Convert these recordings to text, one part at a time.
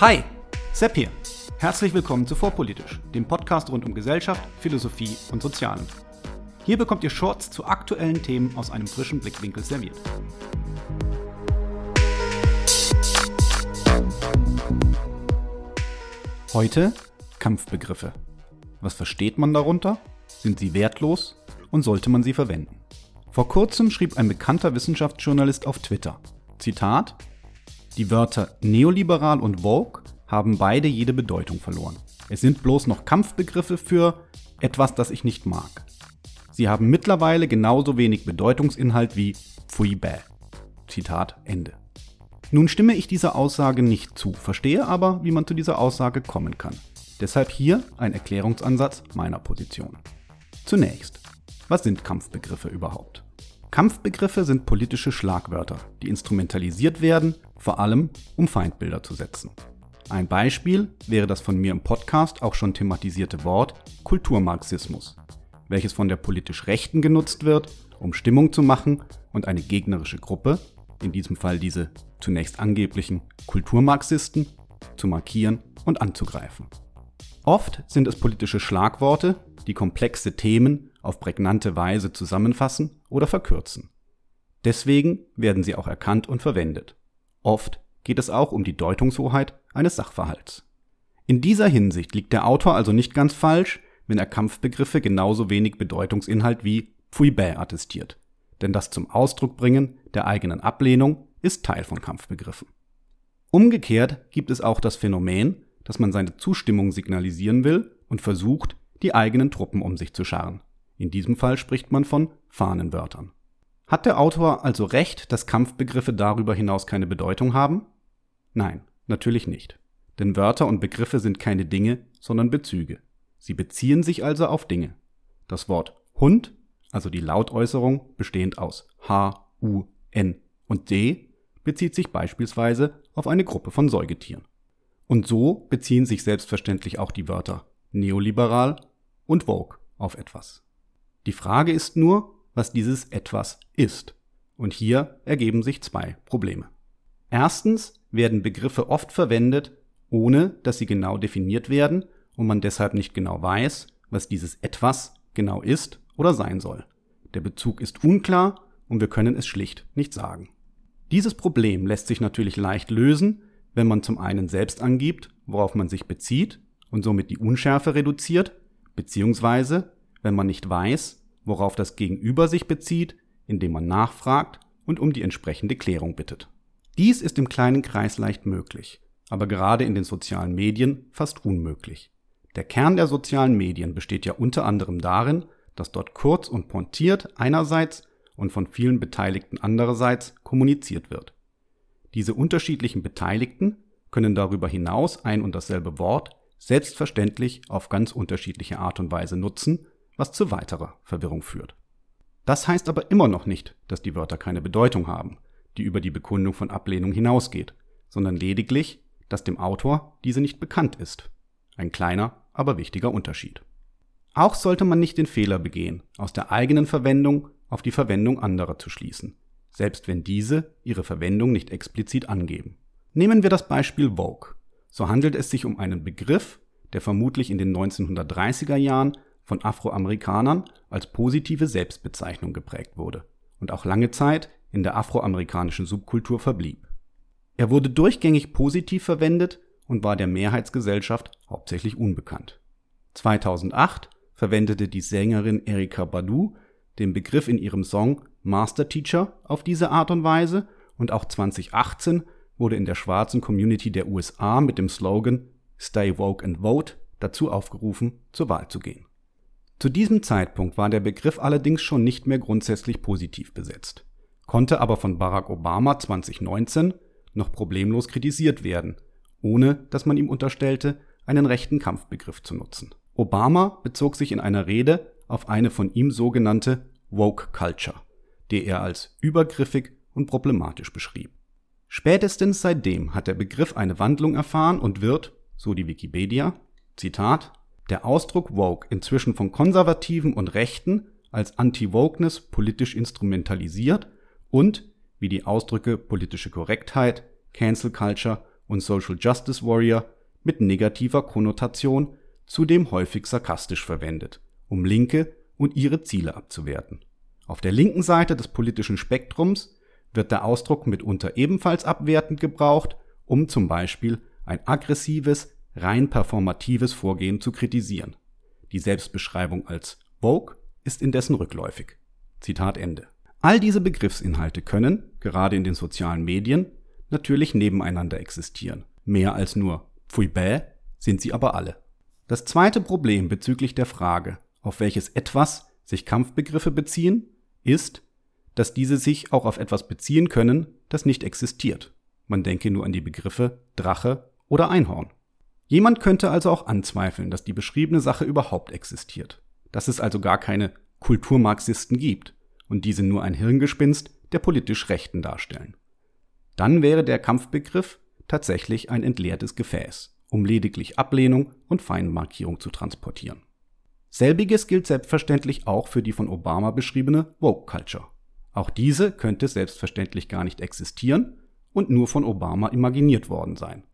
Hi, Sepp hier. Herzlich willkommen zu Vorpolitisch, dem Podcast rund um Gesellschaft, Philosophie und Sozialen. Hier bekommt ihr Shorts zu aktuellen Themen aus einem frischen Blickwinkel serviert. Heute Kampfbegriffe. Was versteht man darunter? Sind sie wertlos und sollte man sie verwenden? Vor kurzem schrieb ein bekannter Wissenschaftsjournalist auf Twitter, Zitat, die Wörter neoliberal und Vogue haben beide jede Bedeutung verloren. Es sind bloß noch Kampfbegriffe für etwas, das ich nicht mag. Sie haben mittlerweile genauso wenig Bedeutungsinhalt wie Pfui bäh. Zitat Ende. Nun stimme ich dieser Aussage nicht zu, verstehe aber, wie man zu dieser Aussage kommen kann. Deshalb hier ein Erklärungsansatz meiner Position. Zunächst, was sind Kampfbegriffe überhaupt? Kampfbegriffe sind politische Schlagwörter, die instrumentalisiert werden, vor allem um Feindbilder zu setzen. Ein Beispiel wäre das von mir im Podcast auch schon thematisierte Wort Kulturmarxismus, welches von der politisch Rechten genutzt wird, um Stimmung zu machen und eine gegnerische Gruppe, in diesem Fall diese zunächst angeblichen Kulturmarxisten, zu markieren und anzugreifen. Oft sind es politische Schlagworte, die komplexe Themen auf prägnante Weise zusammenfassen oder verkürzen. Deswegen werden sie auch erkannt und verwendet. Oft geht es auch um die Deutungshoheit eines Sachverhalts. In dieser Hinsicht liegt der Autor also nicht ganz falsch, wenn er Kampfbegriffe genauso wenig Bedeutungsinhalt wie Pfui bäh attestiert. Denn das zum Ausdruck bringen der eigenen Ablehnung ist Teil von Kampfbegriffen. Umgekehrt gibt es auch das Phänomen, dass man seine Zustimmung signalisieren will und versucht, die eigenen Truppen um sich zu scharren. In diesem Fall spricht man von Fahnenwörtern. Hat der Autor also recht, dass Kampfbegriffe darüber hinaus keine Bedeutung haben? Nein, natürlich nicht. Denn Wörter und Begriffe sind keine Dinge, sondern Bezüge. Sie beziehen sich also auf Dinge. Das Wort Hund, also die Lautäußerung bestehend aus H, U, N und D, bezieht sich beispielsweise auf eine Gruppe von Säugetieren. Und so beziehen sich selbstverständlich auch die Wörter neoliberal und Vogue auf etwas. Die Frage ist nur, was dieses etwas ist. Und hier ergeben sich zwei Probleme. Erstens werden Begriffe oft verwendet, ohne dass sie genau definiert werden und man deshalb nicht genau weiß, was dieses etwas genau ist oder sein soll. Der Bezug ist unklar und wir können es schlicht nicht sagen. Dieses Problem lässt sich natürlich leicht lösen, wenn man zum einen selbst angibt, worauf man sich bezieht und somit die Unschärfe reduziert, beziehungsweise wenn man nicht weiß, worauf das Gegenüber sich bezieht, indem man nachfragt und um die entsprechende Klärung bittet. Dies ist im kleinen Kreis leicht möglich, aber gerade in den sozialen Medien fast unmöglich. Der Kern der sozialen Medien besteht ja unter anderem darin, dass dort kurz und pointiert einerseits und von vielen Beteiligten andererseits kommuniziert wird. Diese unterschiedlichen Beteiligten können darüber hinaus ein und dasselbe Wort selbstverständlich auf ganz unterschiedliche Art und Weise nutzen, was zu weiterer Verwirrung führt. Das heißt aber immer noch nicht, dass die Wörter keine Bedeutung haben, die über die Bekundung von Ablehnung hinausgeht, sondern lediglich, dass dem Autor diese nicht bekannt ist. Ein kleiner, aber wichtiger Unterschied. Auch sollte man nicht den Fehler begehen, aus der eigenen Verwendung auf die Verwendung anderer zu schließen, selbst wenn diese ihre Verwendung nicht explizit angeben. Nehmen wir das Beispiel Vogue so handelt es sich um einen Begriff, der vermutlich in den 1930er Jahren von Afroamerikanern als positive Selbstbezeichnung geprägt wurde und auch lange Zeit in der afroamerikanischen Subkultur verblieb. Er wurde durchgängig positiv verwendet und war der Mehrheitsgesellschaft hauptsächlich unbekannt. 2008 verwendete die Sängerin Erika Badu den Begriff in ihrem Song Master Teacher auf diese Art und Weise und auch 2018 wurde in der schwarzen Community der USA mit dem Slogan Stay Woke and Vote dazu aufgerufen, zur Wahl zu gehen. Zu diesem Zeitpunkt war der Begriff allerdings schon nicht mehr grundsätzlich positiv besetzt, konnte aber von Barack Obama 2019 noch problemlos kritisiert werden, ohne dass man ihm unterstellte, einen rechten Kampfbegriff zu nutzen. Obama bezog sich in einer Rede auf eine von ihm sogenannte Woke Culture, die er als übergriffig und problematisch beschrieb. Spätestens seitdem hat der Begriff eine Wandlung erfahren und wird, so die Wikipedia, Zitat, der Ausdruck Woke inzwischen von Konservativen und Rechten als Anti-Wokeness politisch instrumentalisiert und, wie die Ausdrücke politische Korrektheit, Cancel Culture und Social Justice Warrior mit negativer Konnotation zudem häufig sarkastisch verwendet, um Linke und ihre Ziele abzuwerten. Auf der linken Seite des politischen Spektrums wird der Ausdruck mitunter ebenfalls abwertend gebraucht, um zum Beispiel ein aggressives, rein performatives Vorgehen zu kritisieren. Die Selbstbeschreibung als Vogue ist indessen rückläufig. Zitat Ende. All diese Begriffsinhalte können, gerade in den sozialen Medien, natürlich nebeneinander existieren. Mehr als nur Pfui bäh sind sie aber alle. Das zweite Problem bezüglich der Frage, auf welches etwas sich Kampfbegriffe beziehen, ist, dass diese sich auch auf etwas beziehen können, das nicht existiert. Man denke nur an die Begriffe Drache oder Einhorn. Jemand könnte also auch anzweifeln, dass die beschriebene Sache überhaupt existiert, dass es also gar keine Kulturmarxisten gibt und diese nur ein Hirngespinst der politisch Rechten darstellen. Dann wäre der Kampfbegriff tatsächlich ein entleertes Gefäß, um lediglich Ablehnung und Feindmarkierung zu transportieren. Selbiges gilt selbstverständlich auch für die von Obama beschriebene Woke Culture. Auch diese könnte selbstverständlich gar nicht existieren und nur von Obama imaginiert worden sein.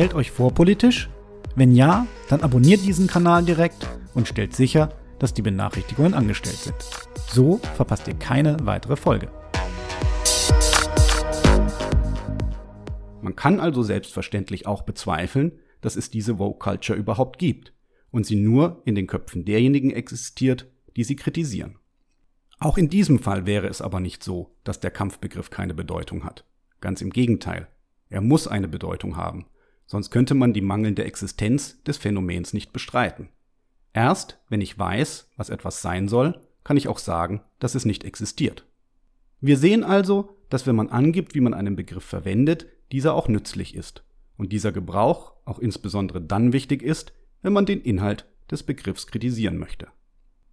Gefällt euch vorpolitisch? Wenn ja, dann abonniert diesen Kanal direkt und stellt sicher, dass die Benachrichtigungen angestellt sind. So verpasst ihr keine weitere Folge. Man kann also selbstverständlich auch bezweifeln, dass es diese Woke Culture überhaupt gibt und sie nur in den Köpfen derjenigen existiert, die sie kritisieren. Auch in diesem Fall wäre es aber nicht so, dass der Kampfbegriff keine Bedeutung hat. Ganz im Gegenteil. Er muss eine Bedeutung haben, sonst könnte man die mangelnde Existenz des Phänomens nicht bestreiten. Erst wenn ich weiß, was etwas sein soll, kann ich auch sagen, dass es nicht existiert. Wir sehen also, dass wenn man angibt, wie man einen Begriff verwendet, dieser auch nützlich ist und dieser Gebrauch auch insbesondere dann wichtig ist, wenn man den Inhalt des Begriffs kritisieren möchte.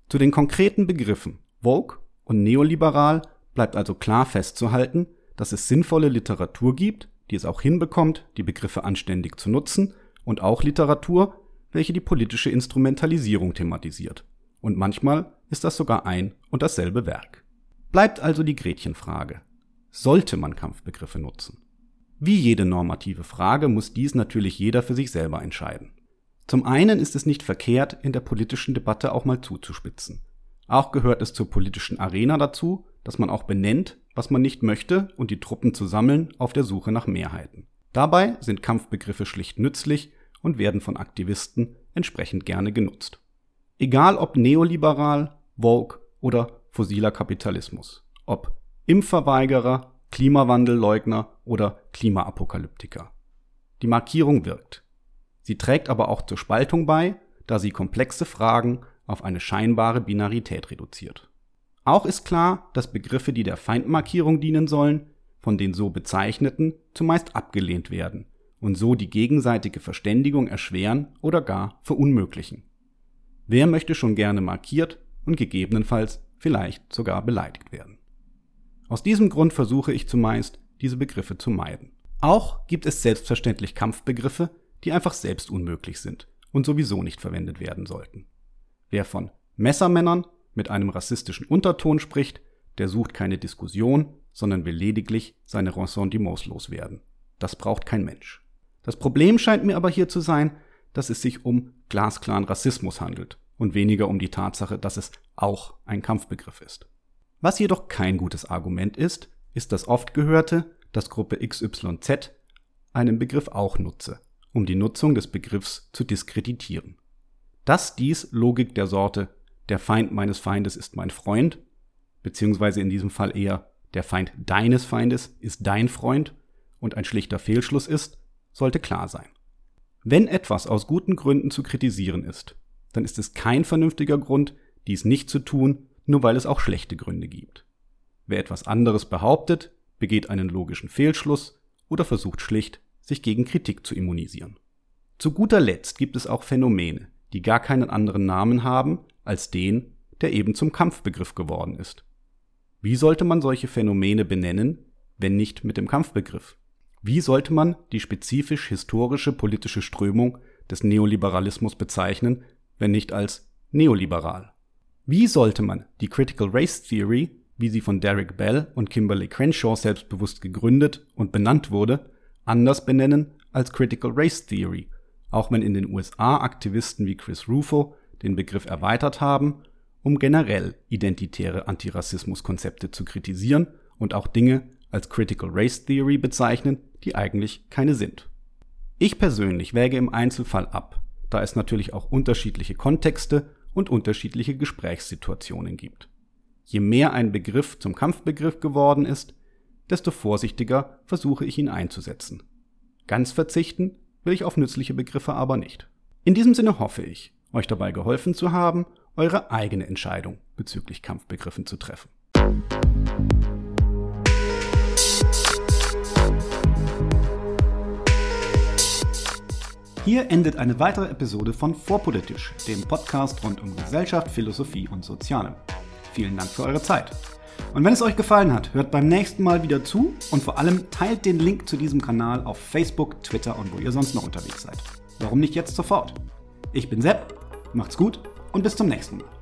Zu den konkreten Begriffen Vogue und neoliberal bleibt also klar festzuhalten, dass es sinnvolle Literatur gibt, die es auch hinbekommt, die Begriffe anständig zu nutzen, und auch Literatur, welche die politische Instrumentalisierung thematisiert. Und manchmal ist das sogar ein und dasselbe Werk. Bleibt also die Gretchenfrage. Sollte man Kampfbegriffe nutzen? Wie jede normative Frage muss dies natürlich jeder für sich selber entscheiden. Zum einen ist es nicht verkehrt, in der politischen Debatte auch mal zuzuspitzen. Auch gehört es zur politischen Arena dazu, dass man auch benennt, was man nicht möchte und die Truppen zu sammeln auf der Suche nach Mehrheiten. Dabei sind Kampfbegriffe schlicht nützlich und werden von Aktivisten entsprechend gerne genutzt. Egal ob neoliberal, Vogue oder fossiler Kapitalismus, ob Impfverweigerer, Klimawandelleugner oder Klimaapokalyptiker. Die Markierung wirkt. Sie trägt aber auch zur Spaltung bei, da sie komplexe Fragen auf eine scheinbare Binarität reduziert. Auch ist klar, dass Begriffe, die der Feindmarkierung dienen sollen, von den so bezeichneten zumeist abgelehnt werden und so die gegenseitige Verständigung erschweren oder gar verunmöglichen. Wer möchte schon gerne markiert und gegebenenfalls vielleicht sogar beleidigt werden? Aus diesem Grund versuche ich zumeist, diese Begriffe zu meiden. Auch gibt es selbstverständlich Kampfbegriffe, die einfach selbst unmöglich sind und sowieso nicht verwendet werden sollten. Wer von Messermännern mit einem rassistischen Unterton spricht, der sucht keine Diskussion, sondern will lediglich seine Ressentiments loswerden. Das braucht kein Mensch. Das Problem scheint mir aber hier zu sein, dass es sich um glasklaren Rassismus handelt und weniger um die Tatsache, dass es auch ein Kampfbegriff ist. Was jedoch kein gutes Argument ist, ist das oft gehörte, dass Gruppe XYZ einen Begriff auch nutze, um die Nutzung des Begriffs zu diskreditieren. Dass dies Logik der Sorte der Feind meines Feindes ist mein Freund, beziehungsweise in diesem Fall eher der Feind deines Feindes ist dein Freund und ein schlichter Fehlschluss ist, sollte klar sein. Wenn etwas aus guten Gründen zu kritisieren ist, dann ist es kein vernünftiger Grund, dies nicht zu tun, nur weil es auch schlechte Gründe gibt. Wer etwas anderes behauptet, begeht einen logischen Fehlschluss oder versucht schlicht, sich gegen Kritik zu immunisieren. Zu guter Letzt gibt es auch Phänomene, die gar keinen anderen Namen haben als den, der eben zum Kampfbegriff geworden ist. Wie sollte man solche Phänomene benennen, wenn nicht mit dem Kampfbegriff? Wie sollte man die spezifisch historische politische Strömung des Neoliberalismus bezeichnen, wenn nicht als neoliberal? Wie sollte man die Critical Race Theory wie sie von Derek Bell und Kimberly Crenshaw selbstbewusst gegründet und benannt wurde, anders benennen als Critical Race Theory, auch wenn in den USA Aktivisten wie Chris Rufo den Begriff erweitert haben, um generell identitäre Antirassismuskonzepte zu kritisieren und auch Dinge als Critical Race Theory bezeichnen, die eigentlich keine sind. Ich persönlich wäge im Einzelfall ab, da es natürlich auch unterschiedliche Kontexte und unterschiedliche Gesprächssituationen gibt. Je mehr ein Begriff zum Kampfbegriff geworden ist, desto vorsichtiger versuche ich ihn einzusetzen. Ganz verzichten will ich auf nützliche Begriffe aber nicht. In diesem Sinne hoffe ich, euch dabei geholfen zu haben, eure eigene Entscheidung bezüglich Kampfbegriffen zu treffen. Hier endet eine weitere Episode von Vorpolitisch, dem Podcast rund um Gesellschaft, Philosophie und Soziale. Vielen Dank für eure Zeit. Und wenn es euch gefallen hat, hört beim nächsten Mal wieder zu und vor allem teilt den Link zu diesem Kanal auf Facebook, Twitter und wo ihr sonst noch unterwegs seid. Warum nicht jetzt sofort? Ich bin Sepp, macht's gut und bis zum nächsten Mal.